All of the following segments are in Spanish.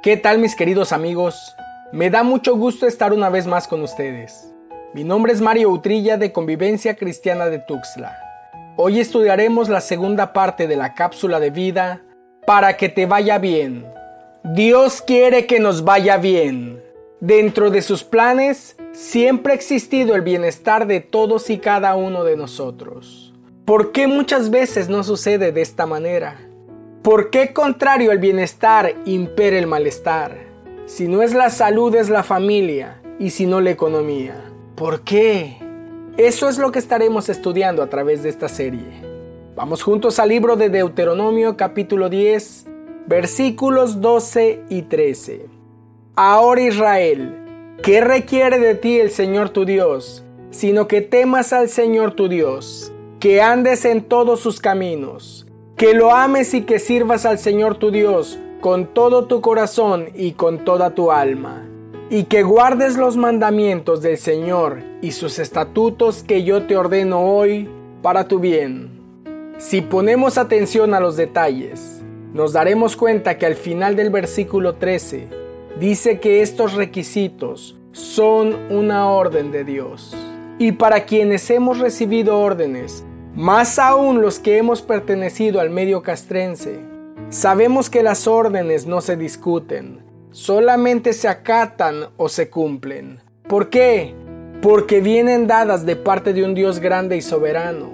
¿Qué tal mis queridos amigos? Me da mucho gusto estar una vez más con ustedes. Mi nombre es Mario Utrilla de Convivencia Cristiana de Tuxtla. Hoy estudiaremos la segunda parte de la cápsula de vida para que te vaya bien. Dios quiere que nos vaya bien. Dentro de sus planes siempre ha existido el bienestar de todos y cada uno de nosotros. ¿Por qué muchas veces no sucede de esta manera? ¿Por qué contrario al bienestar impera el malestar? Si no es la salud es la familia y si no la economía. ¿Por qué? Eso es lo que estaremos estudiando a través de esta serie. Vamos juntos al libro de Deuteronomio capítulo 10 versículos 12 y 13. Ahora Israel, ¿qué requiere de ti el Señor tu Dios? Sino que temas al Señor tu Dios, que andes en todos sus caminos que lo ames y que sirvas al Señor tu Dios con todo tu corazón y con toda tu alma, y que guardes los mandamientos del Señor y sus estatutos que yo te ordeno hoy para tu bien. Si ponemos atención a los detalles, nos daremos cuenta que al final del versículo 13 dice que estos requisitos son una orden de Dios. Y para quienes hemos recibido órdenes, más aún los que hemos pertenecido al medio castrense. Sabemos que las órdenes no se discuten, solamente se acatan o se cumplen. ¿Por qué? Porque vienen dadas de parte de un Dios grande y soberano,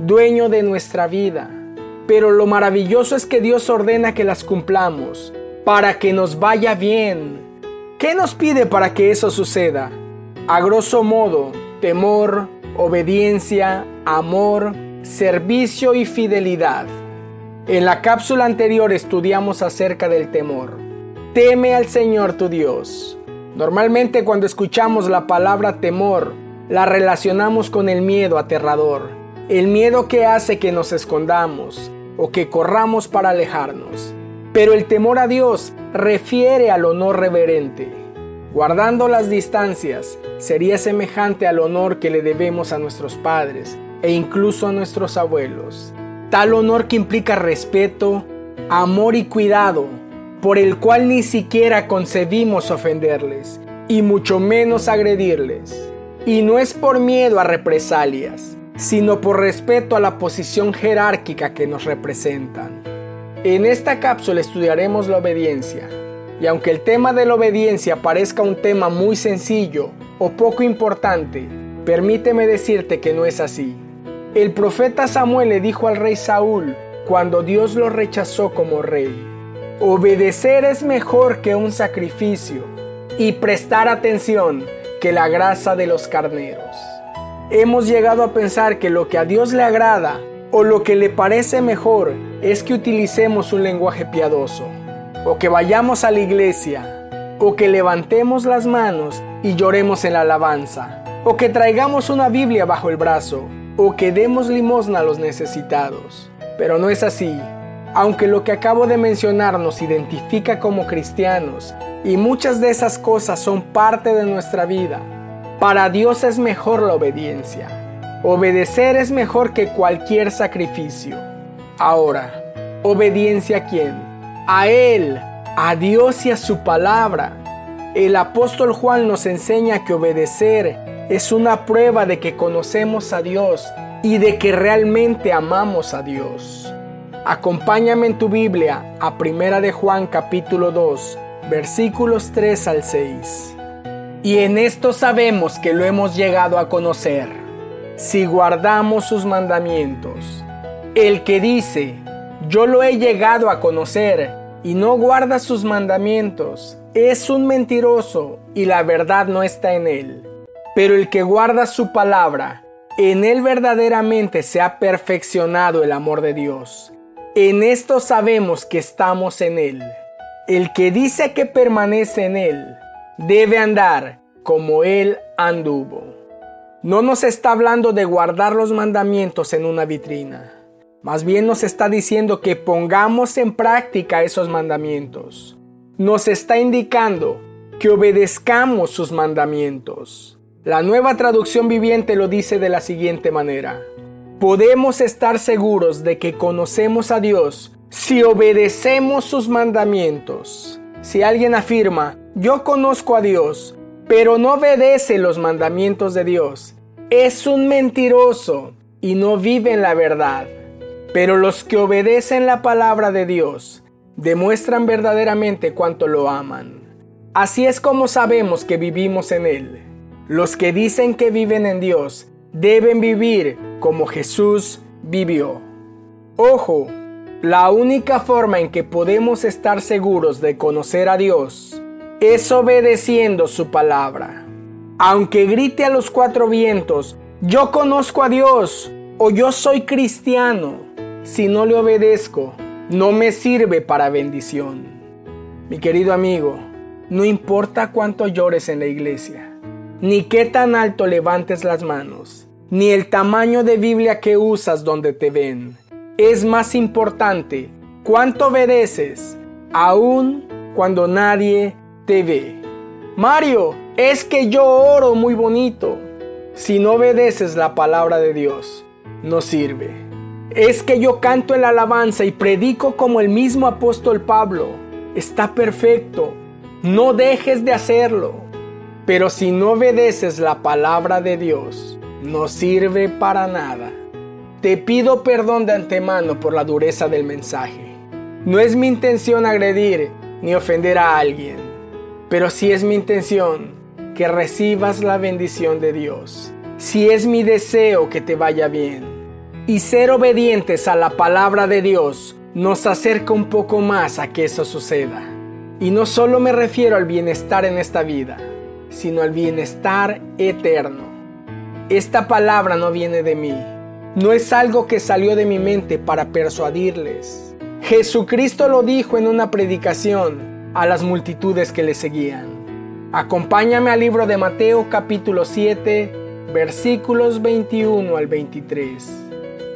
dueño de nuestra vida. Pero lo maravilloso es que Dios ordena que las cumplamos, para que nos vaya bien. ¿Qué nos pide para que eso suceda? A grosso modo, temor, obediencia, amor, servicio y fidelidad. En la cápsula anterior estudiamos acerca del temor. Teme al Señor tu Dios. Normalmente cuando escuchamos la palabra temor, la relacionamos con el miedo aterrador, el miedo que hace que nos escondamos o que corramos para alejarnos. Pero el temor a Dios refiere al honor reverente. Guardando las distancias, sería semejante al honor que le debemos a nuestros padres, e incluso a nuestros abuelos. Tal honor que implica respeto, amor y cuidado, por el cual ni siquiera concebimos ofenderles, y mucho menos agredirles. Y no es por miedo a represalias, sino por respeto a la posición jerárquica que nos representan. En esta cápsula estudiaremos la obediencia, y aunque el tema de la obediencia parezca un tema muy sencillo o poco importante, permíteme decirte que no es así. El profeta Samuel le dijo al rey Saúl cuando Dios lo rechazó como rey, obedecer es mejor que un sacrificio y prestar atención que la grasa de los carneros. Hemos llegado a pensar que lo que a Dios le agrada o lo que le parece mejor es que utilicemos un lenguaje piadoso, o que vayamos a la iglesia, o que levantemos las manos y lloremos en la alabanza, o que traigamos una Biblia bajo el brazo, o que demos limosna a los necesitados. Pero no es así. Aunque lo que acabo de mencionar nos identifica como cristianos y muchas de esas cosas son parte de nuestra vida, para Dios es mejor la obediencia. Obedecer es mejor que cualquier sacrificio. Ahora, ¿obediencia a quién? A Él, a Dios y a su palabra. El apóstol Juan nos enseña que obedecer es una prueba de que conocemos a Dios y de que realmente amamos a Dios. Acompáñame en tu Biblia a Primera de Juan capítulo 2, versículos 3 al 6. Y en esto sabemos que lo hemos llegado a conocer, si guardamos sus mandamientos. El que dice, yo lo he llegado a conocer, y no guarda sus mandamientos, es un mentiroso, y la verdad no está en él. Pero el que guarda su palabra, en él verdaderamente se ha perfeccionado el amor de Dios. En esto sabemos que estamos en él. El que dice que permanece en él, debe andar como él anduvo. No nos está hablando de guardar los mandamientos en una vitrina. Más bien nos está diciendo que pongamos en práctica esos mandamientos. Nos está indicando que obedezcamos sus mandamientos. La nueva traducción viviente lo dice de la siguiente manera. Podemos estar seguros de que conocemos a Dios si obedecemos sus mandamientos. Si alguien afirma, yo conozco a Dios, pero no obedece los mandamientos de Dios, es un mentiroso y no vive en la verdad. Pero los que obedecen la palabra de Dios demuestran verdaderamente cuánto lo aman. Así es como sabemos que vivimos en Él. Los que dicen que viven en Dios deben vivir como Jesús vivió. Ojo, la única forma en que podemos estar seguros de conocer a Dios es obedeciendo su palabra. Aunque grite a los cuatro vientos, yo conozco a Dios o yo soy cristiano, si no le obedezco, no me sirve para bendición. Mi querido amigo, no importa cuánto llores en la iglesia, ni qué tan alto levantes las manos, ni el tamaño de Biblia que usas donde te ven. Es más importante cuánto obedeces, aun cuando nadie te ve. Mario, es que yo oro muy bonito. Si no obedeces la palabra de Dios, no sirve. Es que yo canto en la alabanza y predico como el mismo apóstol Pablo. Está perfecto. No dejes de hacerlo. Pero si no obedeces la palabra de Dios, no sirve para nada. Te pido perdón de antemano por la dureza del mensaje. No es mi intención agredir ni ofender a alguien pero si es mi intención que recibas la bendición de Dios, si es mi deseo que te vaya bien, y ser obedientes a la palabra de Dios nos acerca un poco más a que eso suceda. Y no solo me refiero al bienestar en esta vida, sino al bienestar eterno. Esta palabra no viene de mí, no es algo que salió de mi mente para persuadirles. Jesucristo lo dijo en una predicación a las multitudes que le seguían. Acompáñame al libro de Mateo capítulo 7, versículos 21 al 23.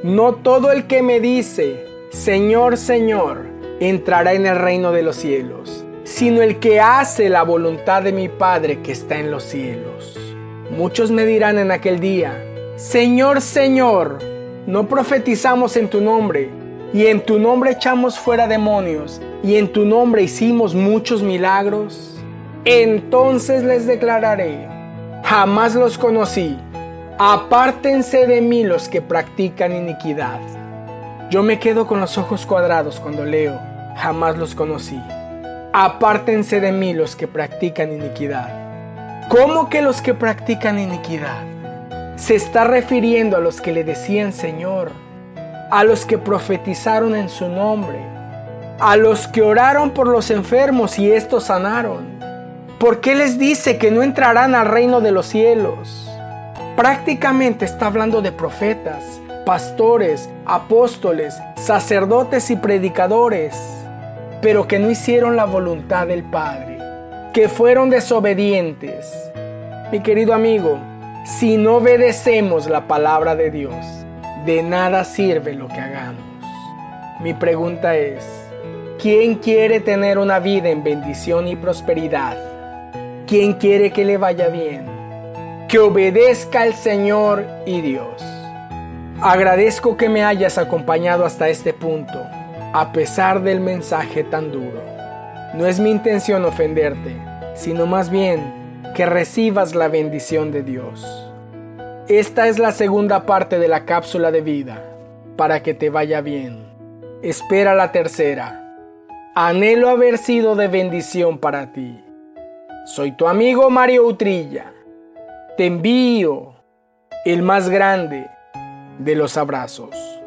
No todo el que me dice, Señor, Señor, entrará en el reino de los cielos, sino el que hace la voluntad de mi Padre que está en los cielos. Muchos me dirán en aquel día, Señor, Señor, no profetizamos en tu nombre, y en tu nombre echamos fuera demonios, y en tu nombre hicimos muchos milagros, entonces les declararé, jamás los conocí, apártense de mí los que practican iniquidad. Yo me quedo con los ojos cuadrados cuando leo, jamás los conocí. Apártense de mí los que practican iniquidad. ¿Cómo que los que practican iniquidad? Se está refiriendo a los que le decían Señor, a los que profetizaron en su nombre, a los que oraron por los enfermos y estos sanaron? ¿Por qué les dice que no entrarán al reino de los cielos? Prácticamente está hablando de profetas, pastores, apóstoles, sacerdotes y predicadores, pero que no hicieron la voluntad del Padre, que fueron desobedientes. Mi querido amigo, si no obedecemos la palabra de Dios, de nada sirve lo que hagamos. Mi pregunta es, ¿Quién quiere tener una vida en bendición y prosperidad? ¿Quién quiere que le vaya bien? Que obedezca al Señor y Dios. Agradezco que me hayas acompañado hasta este punto, a pesar del mensaje tan duro. No es mi intención ofenderte, sino más bien que recibas la bendición de Dios. Esta es la segunda parte de la cápsula de vida, para que te vaya bien. Espera la tercera Anhelo haber sido de bendición para ti. Soy tu amigo Mario Utrilla. Te envío el más grande de los abrazos.